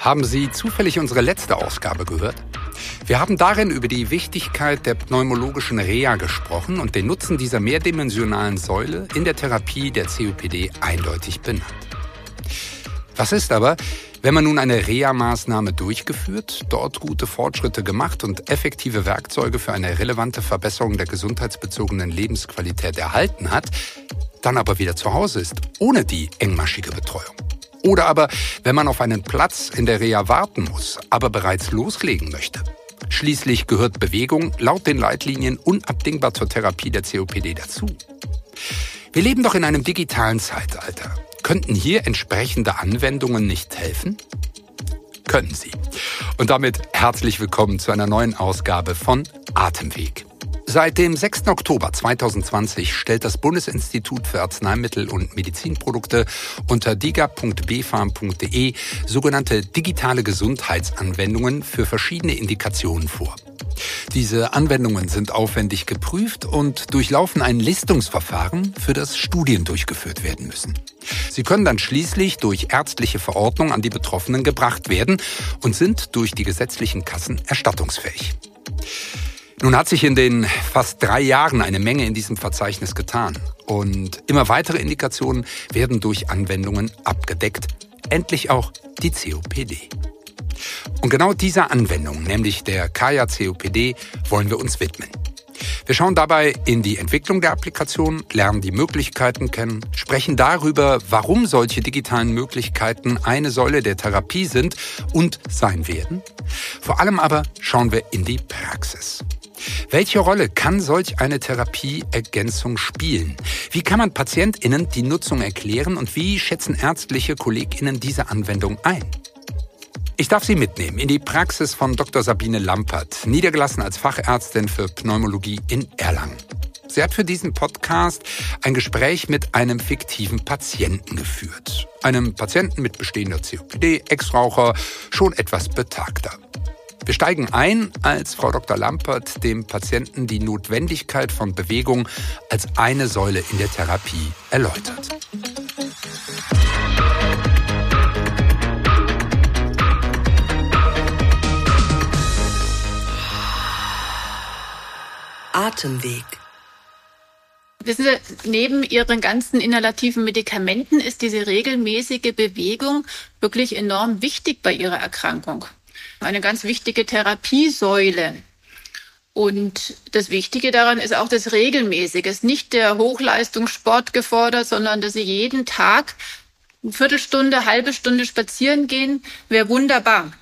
Haben Sie zufällig unsere letzte Ausgabe gehört? Wir haben darin über die Wichtigkeit der pneumologischen Reha gesprochen und den Nutzen dieser mehrdimensionalen Säule in der Therapie der COPD eindeutig benannt. Was ist aber, wenn man nun eine Reha-Maßnahme durchgeführt, dort gute Fortschritte gemacht und effektive Werkzeuge für eine relevante Verbesserung der gesundheitsbezogenen Lebensqualität erhalten hat, dann aber wieder zu Hause ist, ohne die engmaschige Betreuung? Oder aber, wenn man auf einen Platz in der Reha warten muss, aber bereits loslegen möchte. Schließlich gehört Bewegung laut den Leitlinien unabdingbar zur Therapie der COPD dazu. Wir leben doch in einem digitalen Zeitalter. Könnten hier entsprechende Anwendungen nicht helfen? Können sie. Und damit herzlich willkommen zu einer neuen Ausgabe von Atemweg. Seit dem 6. Oktober 2020 stellt das Bundesinstitut für Arzneimittel und Medizinprodukte unter diga.bfarm.de sogenannte digitale Gesundheitsanwendungen für verschiedene Indikationen vor. Diese Anwendungen sind aufwendig geprüft und durchlaufen ein Listungsverfahren, für das Studien durchgeführt werden müssen. Sie können dann schließlich durch ärztliche Verordnung an die Betroffenen gebracht werden und sind durch die gesetzlichen Kassen erstattungsfähig. Nun hat sich in den fast drei Jahren eine Menge in diesem Verzeichnis getan und immer weitere Indikationen werden durch Anwendungen abgedeckt, endlich auch die COPD. Und genau dieser Anwendung, nämlich der Kaya COPD, wollen wir uns widmen. Wir schauen dabei in die Entwicklung der Applikation, lernen die Möglichkeiten kennen, sprechen darüber, warum solche digitalen Möglichkeiten eine Säule der Therapie sind und sein werden. Vor allem aber schauen wir in die Praxis. Welche Rolle kann solch eine Therapieergänzung spielen? Wie kann man PatientInnen die Nutzung erklären und wie schätzen ärztliche KollegInnen diese Anwendung ein? Ich darf Sie mitnehmen in die Praxis von Dr. Sabine Lampert, niedergelassen als Fachärztin für Pneumologie in Erlangen. Sie hat für diesen Podcast ein Gespräch mit einem fiktiven Patienten geführt. Einem Patienten mit bestehender COPD, Ex-Raucher, schon etwas betagter. Wir steigen ein, als Frau Dr. Lampert dem Patienten die Notwendigkeit von Bewegung als eine Säule in der Therapie erläutert. Atemweg. Wissen Sie, neben Ihren ganzen inhalativen Medikamenten ist diese regelmäßige Bewegung wirklich enorm wichtig bei Ihrer Erkrankung eine ganz wichtige Therapiesäule. Und das Wichtige daran ist auch das Regelmäßige. Es ist nicht der Hochleistungssport gefordert, sondern dass Sie jeden Tag eine Viertelstunde, halbe Stunde spazieren gehen, wäre wunderbar.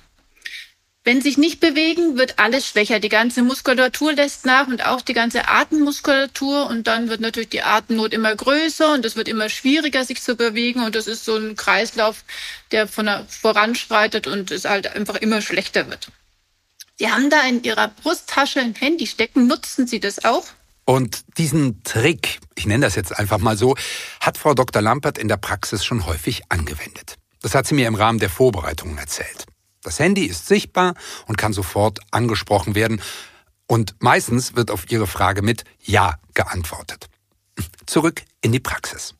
Wenn sich nicht bewegen, wird alles schwächer. Die ganze Muskulatur lässt nach und auch die ganze Atemmuskulatur. Und dann wird natürlich die Atemnot immer größer und es wird immer schwieriger, sich zu bewegen. Und das ist so ein Kreislauf, der von voranschreitet und es halt einfach immer schlechter wird. Sie haben da in Ihrer Brusttasche ein Handy stecken. Nutzen Sie das auch? Und diesen Trick, ich nenne das jetzt einfach mal so, hat Frau Dr. Lampert in der Praxis schon häufig angewendet. Das hat sie mir im Rahmen der Vorbereitungen erzählt. Das Handy ist sichtbar und kann sofort angesprochen werden. Und meistens wird auf Ihre Frage mit Ja geantwortet. Zurück in die Praxis.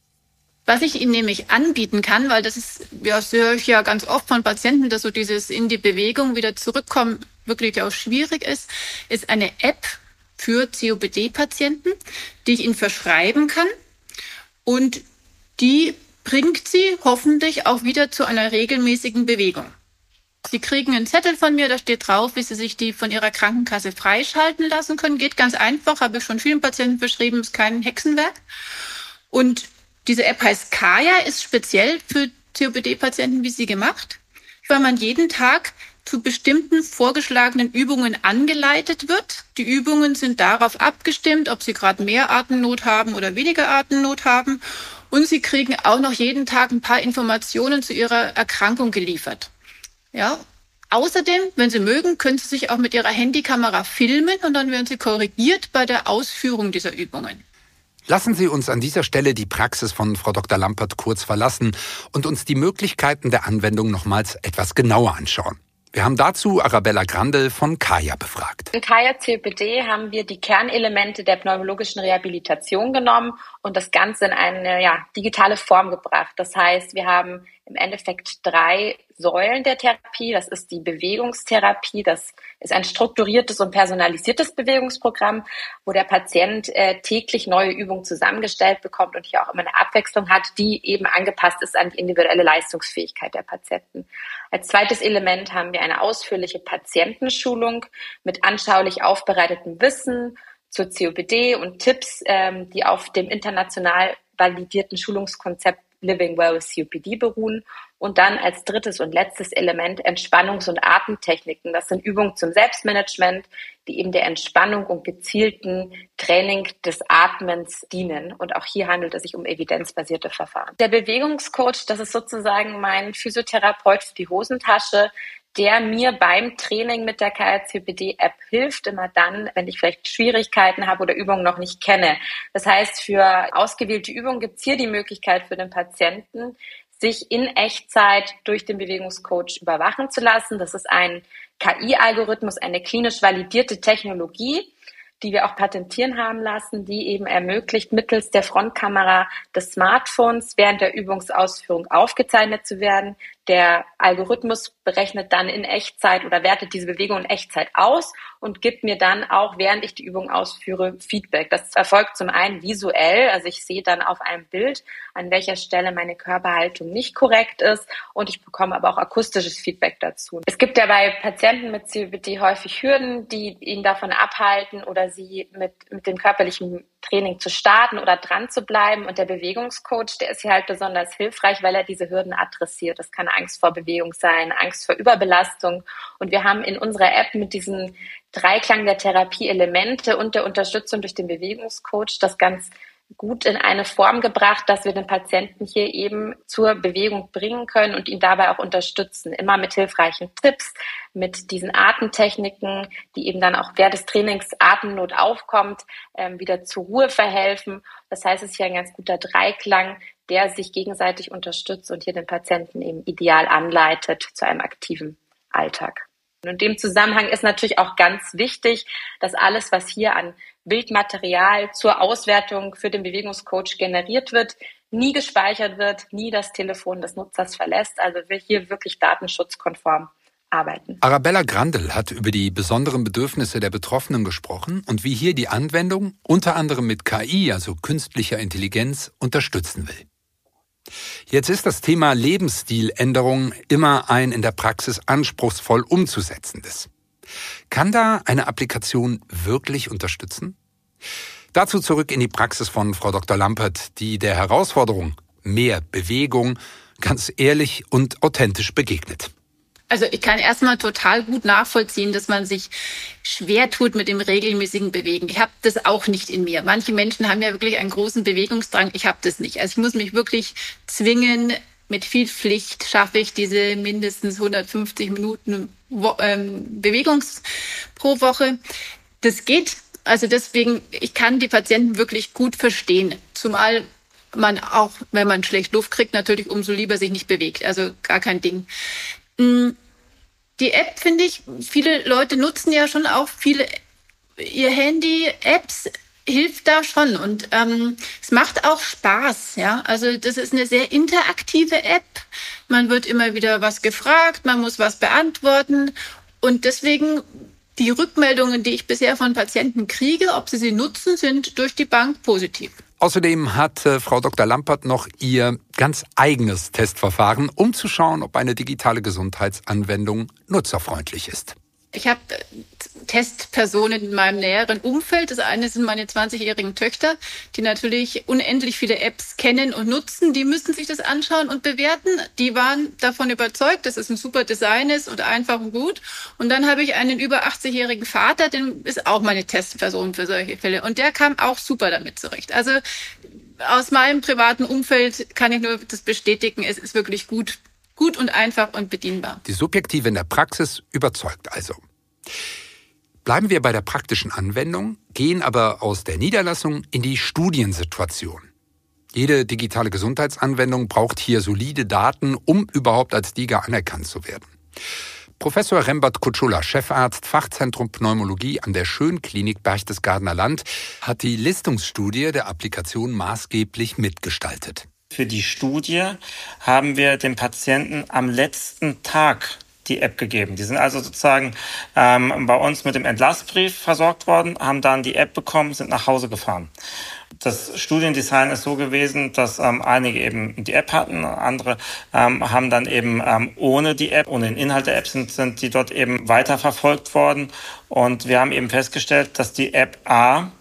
Was ich Ihnen nämlich anbieten kann, weil das ist, ja, das höre ich ja ganz oft von Patienten, dass so dieses in die Bewegung wieder zurückkommen wirklich auch schwierig ist, ist eine App für COPD-Patienten, die ich Ihnen verschreiben kann. Und die bringt Sie hoffentlich auch wieder zu einer regelmäßigen Bewegung. Sie kriegen einen Zettel von mir, da steht drauf, wie Sie sich die von Ihrer Krankenkasse freischalten lassen können. Geht ganz einfach, habe ich schon vielen Patienten beschrieben, ist kein Hexenwerk. Und diese App heißt Kaya, ist speziell für COPD-Patienten wie Sie gemacht, weil man jeden Tag zu bestimmten vorgeschlagenen Übungen angeleitet wird. Die Übungen sind darauf abgestimmt, ob Sie gerade mehr Atemnot haben oder weniger Atemnot haben. Und Sie kriegen auch noch jeden Tag ein paar Informationen zu Ihrer Erkrankung geliefert. Ja. Außerdem, wenn Sie mögen, können Sie sich auch mit Ihrer Handykamera filmen und dann werden Sie korrigiert bei der Ausführung dieser Übungen. Lassen Sie uns an dieser Stelle die Praxis von Frau Dr. Lampert kurz verlassen und uns die Möglichkeiten der Anwendung nochmals etwas genauer anschauen. Wir haben dazu Arabella Grandel von Kaya befragt. In Kaya COPD haben wir die Kernelemente der pneumologischen Rehabilitation genommen und das Ganze in eine ja, digitale Form gebracht. Das heißt, wir haben im Endeffekt drei Säulen der Therapie. Das ist die Bewegungstherapie. Das ist ein strukturiertes und personalisiertes Bewegungsprogramm, wo der Patient äh, täglich neue Übungen zusammengestellt bekommt und hier auch immer eine Abwechslung hat, die eben angepasst ist an die individuelle Leistungsfähigkeit der Patienten. Als zweites Element haben wir eine ausführliche Patientenschulung mit anschaulich aufbereitetem Wissen zur COPD und Tipps, ähm, die auf dem international validierten Schulungskonzept Living Well with COPD beruhen. Und dann als drittes und letztes Element Entspannungs- und Atemtechniken. Das sind Übungen zum Selbstmanagement, die eben der Entspannung und gezielten Training des Atmens dienen. Und auch hier handelt es sich um evidenzbasierte Verfahren. Der Bewegungscoach, das ist sozusagen mein Physiotherapeut für die Hosentasche, der mir beim Training mit der KRCPD-App hilft, immer dann, wenn ich vielleicht Schwierigkeiten habe oder Übungen noch nicht kenne. Das heißt, für ausgewählte Übungen gibt es hier die Möglichkeit für den Patienten, sich in Echtzeit durch den Bewegungscoach überwachen zu lassen. Das ist ein KI-Algorithmus, eine klinisch validierte Technologie, die wir auch patentieren haben lassen, die eben ermöglicht, mittels der Frontkamera des Smartphones während der Übungsausführung aufgezeichnet zu werden. Der Algorithmus berechnet dann in Echtzeit oder wertet diese Bewegung in Echtzeit aus und gibt mir dann auch, während ich die Übung ausführe, Feedback. Das erfolgt zum einen visuell, also ich sehe dann auf einem Bild, an welcher Stelle meine Körperhaltung nicht korrekt ist und ich bekomme aber auch akustisches Feedback dazu. Es gibt ja bei Patienten mit COPD häufig Hürden, die ihn davon abhalten oder sie mit, mit dem körperlichen Training zu starten oder dran zu bleiben. Und der Bewegungscoach, der ist hier halt besonders hilfreich, weil er diese Hürden adressiert. Das kann Angst vor Bewegung sein, Angst vor Überbelastung. Und wir haben in unserer App mit diesem Dreiklang der Therapieelemente und der Unterstützung durch den Bewegungscoach das ganz gut in eine Form gebracht, dass wir den Patienten hier eben zur Bewegung bringen können und ihn dabei auch unterstützen. Immer mit hilfreichen Tipps, mit diesen Atemtechniken, die eben dann auch während des Trainings Atemnot aufkommt, ähm, wieder zur Ruhe verhelfen. Das heißt, es ist hier ein ganz guter Dreiklang, der sich gegenseitig unterstützt und hier den Patienten eben ideal anleitet zu einem aktiven Alltag. Und in dem Zusammenhang ist natürlich auch ganz wichtig, dass alles, was hier an Bildmaterial zur Auswertung für den Bewegungscoach generiert wird, nie gespeichert wird, nie das Telefon des Nutzers verlässt. Also wir hier wirklich datenschutzkonform arbeiten. Arabella Grandel hat über die besonderen Bedürfnisse der Betroffenen gesprochen und wie hier die Anwendung unter anderem mit KI, also künstlicher Intelligenz, unterstützen will. Jetzt ist das Thema Lebensstiländerung immer ein in der Praxis anspruchsvoll umzusetzendes. Kann da eine Applikation wirklich unterstützen? Dazu zurück in die Praxis von Frau Dr. Lampert, die der Herausforderung mehr Bewegung ganz ehrlich und authentisch begegnet. Also ich kann erstmal total gut nachvollziehen, dass man sich schwer tut mit dem regelmäßigen Bewegen. Ich habe das auch nicht in mir. Manche Menschen haben ja wirklich einen großen Bewegungsdrang. Ich habe das nicht. Also ich muss mich wirklich zwingen, mit viel Pflicht schaffe ich diese mindestens 150 Minuten ähm, Bewegungs pro Woche. Das geht. Also deswegen, ich kann die Patienten wirklich gut verstehen. Zumal man auch, wenn man schlecht Luft kriegt, natürlich umso lieber sich nicht bewegt. Also gar kein Ding. Mm, die App finde ich, viele Leute nutzen ja schon auch viele ihr Handy, Apps hilft da schon und ähm, es macht auch Spaß, ja. Also das ist eine sehr interaktive App. Man wird immer wieder was gefragt, man muss was beantworten und deswegen die Rückmeldungen, die ich bisher von Patienten kriege, ob sie sie nutzen, sind durch die Bank positiv. Außerdem hat äh, Frau Dr. Lampert noch ihr ganz eigenes Testverfahren, um zu schauen, ob eine digitale Gesundheitsanwendung nutzerfreundlich ist. Ich habe äh, Testpersonen in meinem näheren Umfeld. Das eine sind meine 20-jährigen Töchter, die natürlich unendlich viele Apps kennen und nutzen. Die müssen sich das anschauen und bewerten. Die waren davon überzeugt, dass es ein super Design ist und einfach und gut. Und dann habe ich einen über 80-jährigen Vater, den ist auch meine Testperson für solche Fälle. Und der kam auch super damit zurecht. Also aus meinem privaten Umfeld kann ich nur das bestätigen. Es ist wirklich gut Gut und einfach und bedienbar. Die subjektive in der Praxis überzeugt also. Bleiben wir bei der praktischen Anwendung, gehen aber aus der Niederlassung in die Studiensituation. Jede digitale Gesundheitsanwendung braucht hier solide Daten, um überhaupt als DIGA anerkannt zu werden. Professor Rembert Kutschula, Chefarzt Fachzentrum Pneumologie an der Schönklinik Berchtesgadener Land, hat die Listungsstudie der Applikation maßgeblich mitgestaltet. Für die Studie haben wir den Patienten am letzten Tag die App gegeben. Die sind also sozusagen ähm, bei uns mit dem Entlassbrief versorgt worden, haben dann die App bekommen, sind nach Hause gefahren. Das Studiendesign ist so gewesen, dass ähm, einige eben die App hatten, andere ähm, haben dann eben ähm, ohne die App, ohne den Inhalt der App sind, sind die dort eben weiterverfolgt worden. Und wir haben eben festgestellt, dass die App A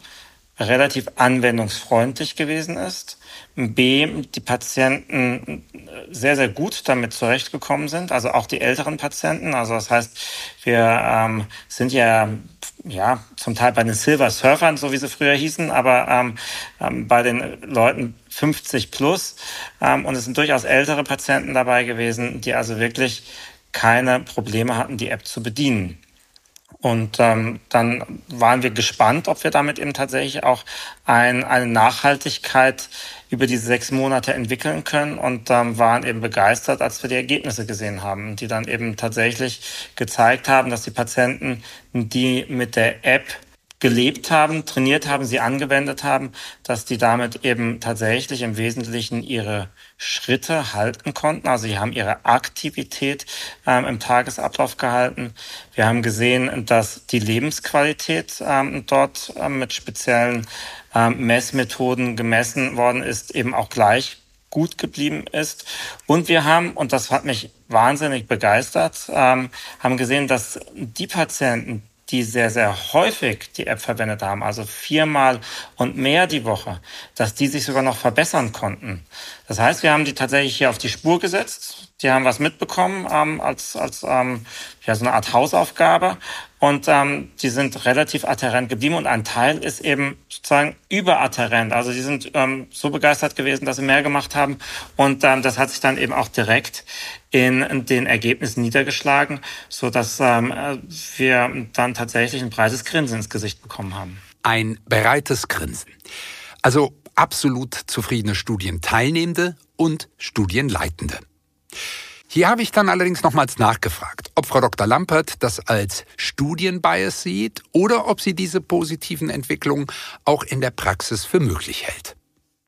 relativ anwendungsfreundlich gewesen ist B, die Patienten sehr, sehr gut damit zurechtgekommen sind, also auch die älteren Patienten. Also das heißt, wir ähm, sind ja ja zum Teil bei den Silver Surfern, so wie sie früher hießen, aber ähm, ähm, bei den Leuten 50 plus. Ähm, und es sind durchaus ältere Patienten dabei gewesen, die also wirklich keine Probleme hatten, die App zu bedienen. Und ähm, dann waren wir gespannt, ob wir damit eben tatsächlich auch ein, eine Nachhaltigkeit über diese sechs Monate entwickeln können. Und ähm, waren eben begeistert, als wir die Ergebnisse gesehen haben, die dann eben tatsächlich gezeigt haben, dass die Patienten, die mit der App gelebt haben, trainiert haben, sie angewendet haben, dass die damit eben tatsächlich im Wesentlichen ihre Schritte halten konnten. Also sie haben ihre Aktivität ähm, im Tagesablauf gehalten. Wir haben gesehen, dass die Lebensqualität ähm, dort ähm, mit speziellen ähm, Messmethoden gemessen worden ist, eben auch gleich gut geblieben ist. Und wir haben, und das hat mich wahnsinnig begeistert, ähm, haben gesehen, dass die Patienten, die sehr, sehr häufig die App verwendet haben, also viermal und mehr die Woche, dass die sich sogar noch verbessern konnten. Das heißt, wir haben die tatsächlich hier auf die Spur gesetzt. Die haben was mitbekommen ähm, als, als ähm, ja, so eine Art Hausaufgabe und ähm, die sind relativ adherent geblieben und ein Teil ist eben sozusagen überadherent. Also die sind ähm, so begeistert gewesen, dass sie mehr gemacht haben und ähm, das hat sich dann eben auch direkt in den Ergebnissen niedergeschlagen, so dass ähm, wir dann tatsächlich ein breites Grinsen ins Gesicht bekommen haben. Ein breites Grinsen. Also absolut zufriedene Studienteilnehmende und Studienleitende. Hier habe ich dann allerdings nochmals nachgefragt, ob Frau Dr. Lampert das als Studienbias sieht oder ob sie diese positiven Entwicklungen auch in der Praxis für möglich hält.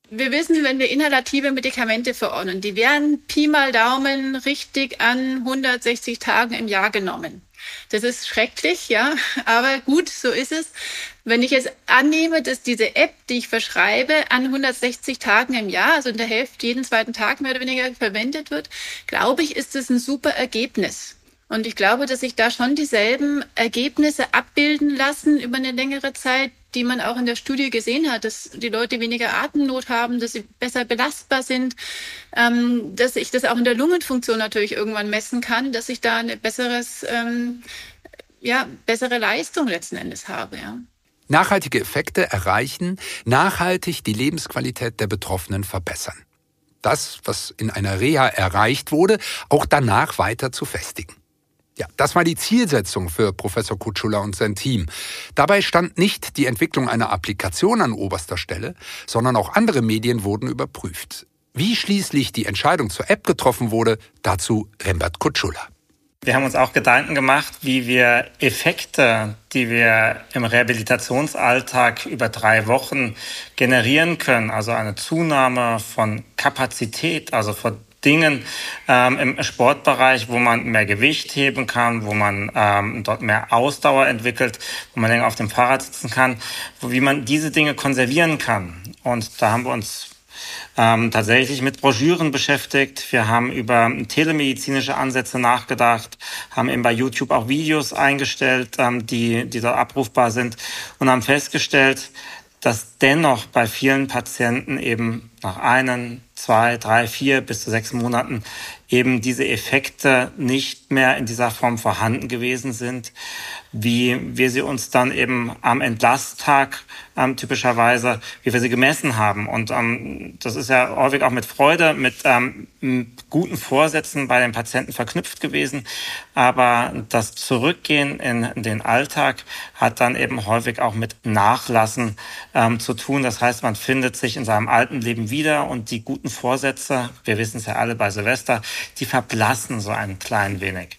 Wir wissen, wenn wir inhalative Medikamente verordnen, die werden Pi mal Daumen richtig an 160 Tagen im Jahr genommen. Das ist schrecklich, ja, aber gut, so ist es. Wenn ich jetzt annehme, dass diese App, die ich verschreibe, an 160 Tagen im Jahr, also in der Hälfte jeden zweiten Tag mehr oder weniger verwendet wird, glaube ich, ist das ein super Ergebnis. Und ich glaube, dass sich da schon dieselben Ergebnisse abbilden lassen über eine längere Zeit, die man auch in der Studie gesehen hat, dass die Leute weniger Atemnot haben, dass sie besser belastbar sind, ähm, dass ich das auch in der Lungenfunktion natürlich irgendwann messen kann, dass ich da eine besseres, ähm, ja, bessere Leistung letzten Endes habe. Ja. Nachhaltige Effekte erreichen, nachhaltig die Lebensqualität der Betroffenen verbessern. Das, was in einer Reha erreicht wurde, auch danach weiter zu festigen. Ja, das war die Zielsetzung für Professor Kutschula und sein Team. Dabei stand nicht die Entwicklung einer Applikation an oberster Stelle, sondern auch andere Medien wurden überprüft. Wie schließlich die Entscheidung zur App getroffen wurde, dazu Rembert Kutschula. Wir haben uns auch Gedanken gemacht, wie wir Effekte, die wir im Rehabilitationsalltag über drei Wochen generieren können, also eine Zunahme von Kapazität, also von Dingen ähm, im Sportbereich, wo man mehr Gewicht heben kann, wo man ähm, dort mehr Ausdauer entwickelt, wo man länger auf dem Fahrrad sitzen kann, wo, wie man diese Dinge konservieren kann. Und da haben wir uns ähm, tatsächlich mit Broschüren beschäftigt. Wir haben über telemedizinische Ansätze nachgedacht, haben eben bei YouTube auch Videos eingestellt, ähm, die, die dort abrufbar sind und haben festgestellt, dass dennoch bei vielen Patienten eben nach einem, zwei, drei, vier bis zu sechs Monaten eben diese Effekte nicht mehr in dieser Form vorhanden gewesen sind, wie wir sie uns dann eben am Entlasttag ähm, typischerweise, wie wir sie gemessen haben. Und ähm, das ist ja häufig auch mit Freude, mit ähm, guten Vorsätzen bei den Patienten verknüpft gewesen. Aber das Zurückgehen in den Alltag hat dann eben häufig auch mit Nachlassen ähm, zu tun. Das heißt, man findet sich in seinem alten Leben wieder und die guten Vorsätze, wir wissen es ja alle bei Silvester, die verblassen so ein klein wenig.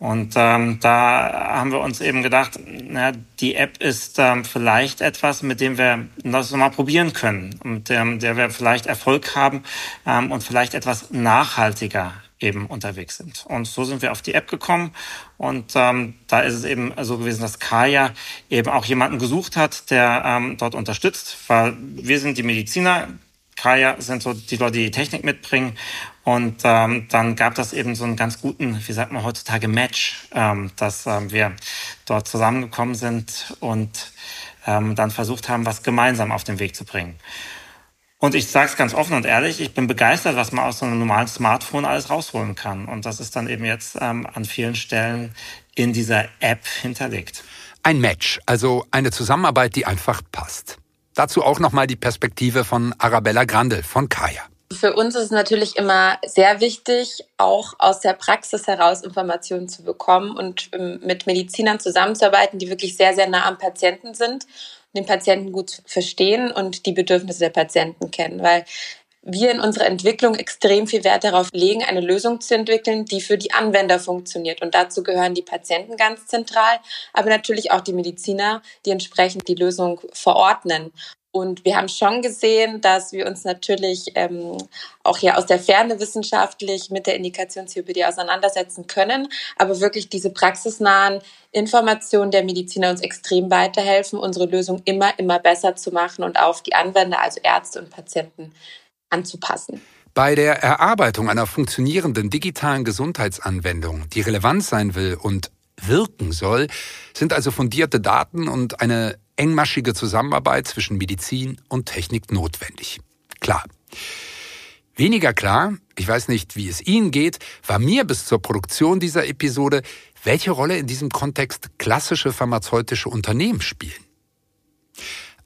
Und ähm, da haben wir uns eben gedacht, na, die App ist ähm, vielleicht etwas, mit dem wir das mal probieren können, mit dem der wir vielleicht Erfolg haben ähm, und vielleicht etwas nachhaltiger eben unterwegs sind. Und so sind wir auf die App gekommen und ähm, da ist es eben so gewesen, dass Kaya eben auch jemanden gesucht hat, der ähm, dort unterstützt, weil wir sind die Mediziner, Kaya sind so die Leute, die die Technik mitbringen. Und ähm, dann gab das eben so einen ganz guten, wie sagt man heutzutage, Match, ähm, dass ähm, wir dort zusammengekommen sind und ähm, dann versucht haben, was gemeinsam auf den Weg zu bringen. Und ich sage es ganz offen und ehrlich, ich bin begeistert, was man aus so einem normalen Smartphone alles rausholen kann. Und das ist dann eben jetzt ähm, an vielen Stellen in dieser App hinterlegt. Ein Match, also eine Zusammenarbeit, die einfach passt. Dazu auch nochmal die Perspektive von Arabella Grandel von Kaya. Für uns ist es natürlich immer sehr wichtig, auch aus der Praxis heraus Informationen zu bekommen und ähm, mit Medizinern zusammenzuarbeiten, die wirklich sehr, sehr nah am Patienten sind, den Patienten gut verstehen und die Bedürfnisse der Patienten kennen. Weil wir in unserer Entwicklung extrem viel Wert darauf legen, eine Lösung zu entwickeln, die für die Anwender funktioniert. Und dazu gehören die Patienten ganz zentral, aber natürlich auch die Mediziner, die entsprechend die Lösung verordnen. Und wir haben schon gesehen, dass wir uns natürlich ähm, auch hier aus der Ferne wissenschaftlich mit der Indikation COPD auseinandersetzen können, aber wirklich diese praxisnahen Informationen der Mediziner uns extrem weiterhelfen, unsere Lösung immer, immer besser zu machen und auf die Anwender, also Ärzte und Patienten anzupassen. Bei der Erarbeitung einer funktionierenden digitalen Gesundheitsanwendung, die relevant sein will und wirken soll, sind also fundierte Daten und eine engmaschige Zusammenarbeit zwischen Medizin und Technik notwendig. Klar. Weniger klar, ich weiß nicht, wie es Ihnen geht, war mir bis zur Produktion dieser Episode, welche Rolle in diesem Kontext klassische pharmazeutische Unternehmen spielen.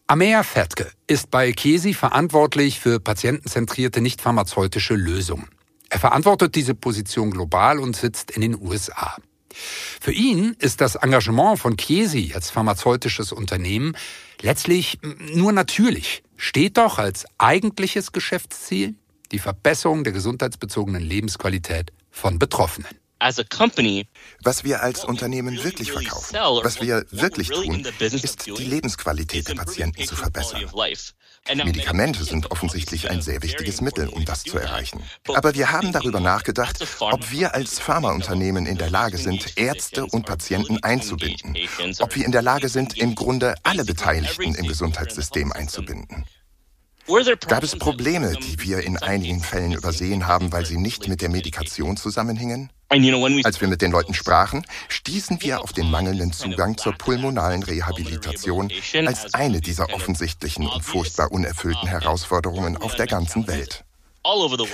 Amea Fettke ist bei Kesi verantwortlich für patientenzentrierte nicht pharmazeutische Lösungen. Er verantwortet diese Position global und sitzt in den USA. Für ihn ist das Engagement von Chiesi als pharmazeutisches Unternehmen letztlich nur natürlich, steht doch als eigentliches Geschäftsziel die Verbesserung der gesundheitsbezogenen Lebensqualität von Betroffenen. Was wir als Unternehmen wirklich verkaufen, was wir wirklich tun, ist die Lebensqualität der Patienten zu verbessern. Medikamente sind offensichtlich ein sehr wichtiges Mittel, um das zu erreichen. Aber wir haben darüber nachgedacht, ob wir als Pharmaunternehmen in der Lage sind, Ärzte und Patienten einzubinden. Ob wir in der Lage sind, im Grunde alle Beteiligten im Gesundheitssystem einzubinden. Gab es Probleme, die wir in einigen Fällen übersehen haben, weil sie nicht mit der Medikation zusammenhingen? Als wir mit den Leuten sprachen, stießen wir auf den mangelnden Zugang zur pulmonalen Rehabilitation als eine dieser offensichtlichen und furchtbar unerfüllten Herausforderungen auf der ganzen Welt.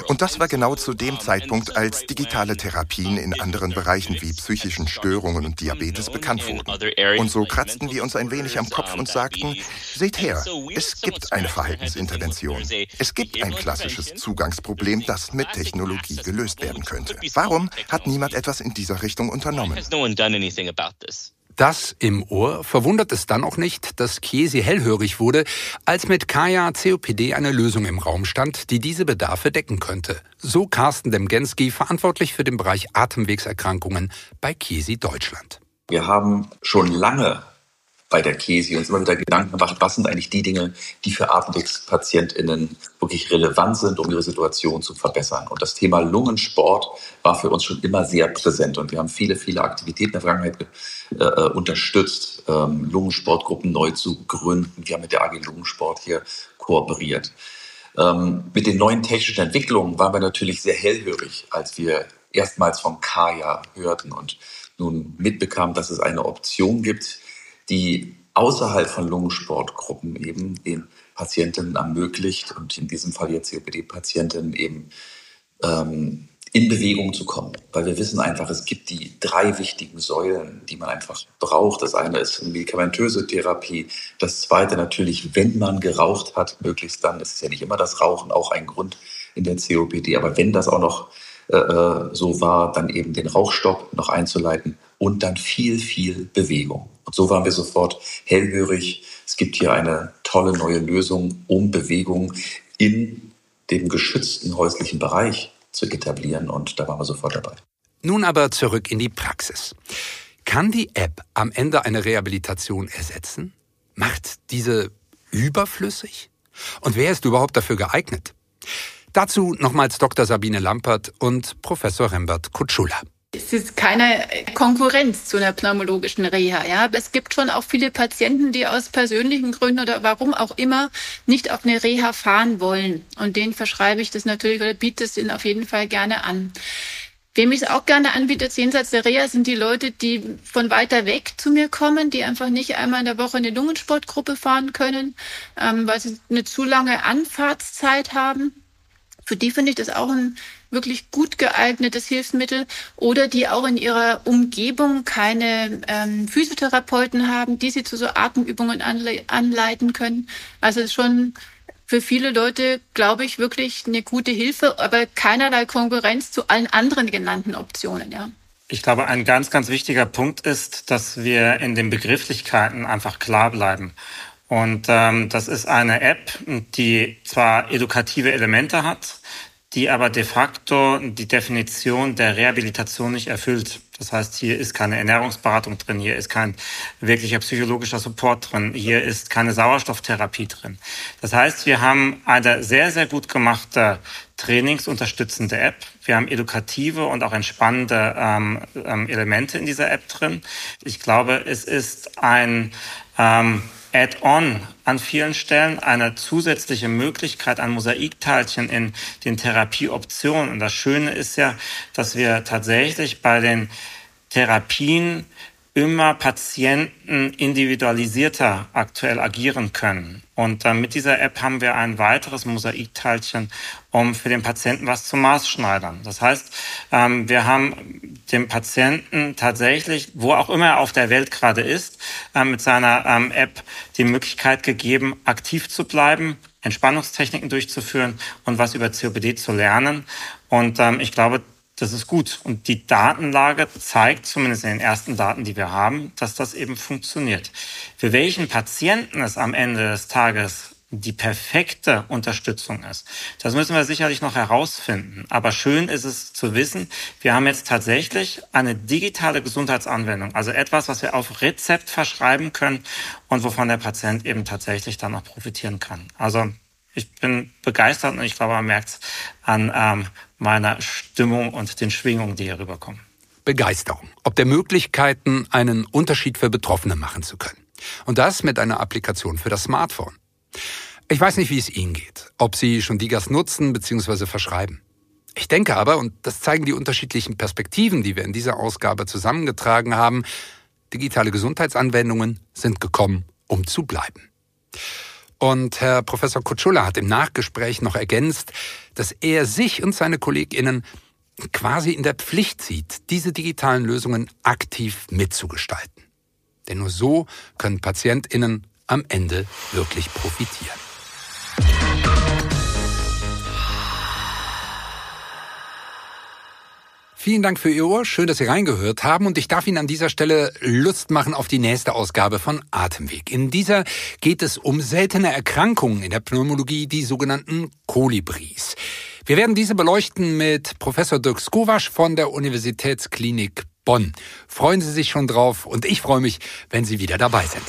Und das war genau zu dem Zeitpunkt, als digitale Therapien in anderen Bereichen wie psychischen Störungen und Diabetes bekannt wurden. Und so kratzten wir uns ein wenig am Kopf und sagten, seht her, es gibt eine Verhaltensintervention. Es gibt ein klassisches Zugangsproblem, das mit Technologie gelöst werden könnte. Warum hat niemand etwas in dieser Richtung unternommen? Das im Ohr verwundert es dann auch nicht, dass Chiesi hellhörig wurde, als mit Kaya COPD eine Lösung im Raum stand, die diese Bedarfe decken könnte. So Carsten Demgenski, verantwortlich für den Bereich Atemwegserkrankungen bei Chiesi Deutschland. Wir haben schon lange bei der Kesi uns immer wieder Gedanken gemacht, was sind eigentlich die Dinge, die für AtemwegspatientInnen wirklich relevant sind, um ihre Situation zu verbessern. Und das Thema Lungensport war für uns schon immer sehr präsent. Und wir haben viele, viele Aktivitäten in der Vergangenheit äh, unterstützt, ähm, Lungensportgruppen neu zu gründen. Wir haben mit der AG Lungensport hier kooperiert. Ähm, mit den neuen technischen Entwicklungen waren wir natürlich sehr hellhörig, als wir erstmals von Kaya hörten und nun mitbekamen, dass es eine Option gibt, die außerhalb von Lungensportgruppen eben den Patientinnen ermöglicht und in diesem Fall jetzt COPD-Patientinnen eben ähm, in Bewegung zu kommen. Weil wir wissen einfach, es gibt die drei wichtigen Säulen, die man einfach braucht. Das eine ist eine medikamentöse Therapie. Das zweite natürlich, wenn man geraucht hat, möglichst dann, es ist ja nicht immer das Rauchen auch ein Grund in der COPD, aber wenn das auch noch äh, äh, so war, dann eben den Rauchstopp noch einzuleiten und dann viel, viel Bewegung. Und so waren wir sofort hellhörig. Es gibt hier eine tolle neue Lösung, um Bewegung in dem geschützten häuslichen Bereich zu etablieren und da waren wir sofort dabei. Nun aber zurück in die Praxis. Kann die App am Ende eine Rehabilitation ersetzen? Macht diese überflüssig? Und wer ist überhaupt dafür geeignet? Dazu nochmals Dr. Sabine Lampert und Professor Rembert Kutschula. Es ist keine Konkurrenz zu einer pneumologischen Reha. Ja. Es gibt schon auch viele Patienten, die aus persönlichen Gründen oder warum auch immer nicht auf eine Reha fahren wollen. Und denen verschreibe ich das natürlich oder biete es ihnen auf jeden Fall gerne an. Wem ich es auch gerne anbiete, jenseits der Reha, sind die Leute, die von weiter weg zu mir kommen, die einfach nicht einmal in der Woche eine Lungensportgruppe fahren können, ähm, weil sie eine zu lange Anfahrtszeit haben. Für die finde ich das auch ein wirklich gut geeignetes Hilfsmittel oder die auch in ihrer Umgebung keine ähm, Physiotherapeuten haben, die sie zu so Atemübungen anle anleiten können. Also schon für viele Leute, glaube ich, wirklich eine gute Hilfe, aber keinerlei Konkurrenz zu allen anderen genannten Optionen, ja. Ich glaube, ein ganz, ganz wichtiger Punkt ist, dass wir in den Begrifflichkeiten einfach klar bleiben. Und ähm, das ist eine App, die zwar edukative Elemente hat, die aber de facto die Definition der Rehabilitation nicht erfüllt. Das heißt, hier ist keine Ernährungsberatung drin, hier ist kein wirklicher psychologischer Support drin, hier ist keine Sauerstofftherapie drin. Das heißt, wir haben eine sehr, sehr gut gemachte trainingsunterstützende App. Wir haben edukative und auch entspannende ähm, ähm, Elemente in dieser App drin. Ich glaube, es ist ein ähm, Add-on an vielen Stellen, eine zusätzliche Möglichkeit an Mosaikteilchen in den Therapieoptionen. Und das Schöne ist ja, dass wir tatsächlich bei den Therapien immer Patienten individualisierter aktuell agieren können. Und äh, mit dieser App haben wir ein weiteres Mosaikteilchen, um für den Patienten was zu maßschneidern. Das heißt, ähm, wir haben dem Patienten tatsächlich, wo auch immer er auf der Welt gerade ist, äh, mit seiner ähm, App die Möglichkeit gegeben, aktiv zu bleiben, Entspannungstechniken durchzuführen und was über COPD zu lernen. Und ähm, ich glaube, das ist gut. Und die Datenlage zeigt, zumindest in den ersten Daten, die wir haben, dass das eben funktioniert. Für welchen Patienten es am Ende des Tages die perfekte Unterstützung ist. Das müssen wir sicherlich noch herausfinden. Aber schön ist es zu wissen, wir haben jetzt tatsächlich eine digitale Gesundheitsanwendung, also etwas, was wir auf Rezept verschreiben können und wovon der Patient eben tatsächlich dann auch profitieren kann. Also ich bin begeistert und ich glaube, man merkt es an ähm, meiner Stimmung und den Schwingungen, die hier rüberkommen. Begeisterung. Ob der Möglichkeiten, einen Unterschied für Betroffene machen zu können. Und das mit einer Applikation für das Smartphone. Ich weiß nicht, wie es Ihnen geht, ob Sie schon Digas nutzen bzw. verschreiben. Ich denke aber, und das zeigen die unterschiedlichen Perspektiven, die wir in dieser Ausgabe zusammengetragen haben, digitale Gesundheitsanwendungen sind gekommen, um zu bleiben. Und Herr Professor Kutschula hat im Nachgespräch noch ergänzt, dass er sich und seine KollegInnen quasi in der Pflicht sieht, diese digitalen Lösungen aktiv mitzugestalten. Denn nur so können PatientInnen am Ende wirklich profitieren. Vielen Dank für Ihr Ohr. Schön, dass Sie reingehört haben. Und ich darf Ihnen an dieser Stelle Lust machen auf die nächste Ausgabe von Atemweg. In dieser geht es um seltene Erkrankungen in der Pneumologie, die sogenannten Kolibris. Wir werden diese beleuchten mit Professor Dirk Skowasch von der Universitätsklinik Bonn. Freuen Sie sich schon drauf und ich freue mich, wenn Sie wieder dabei sind.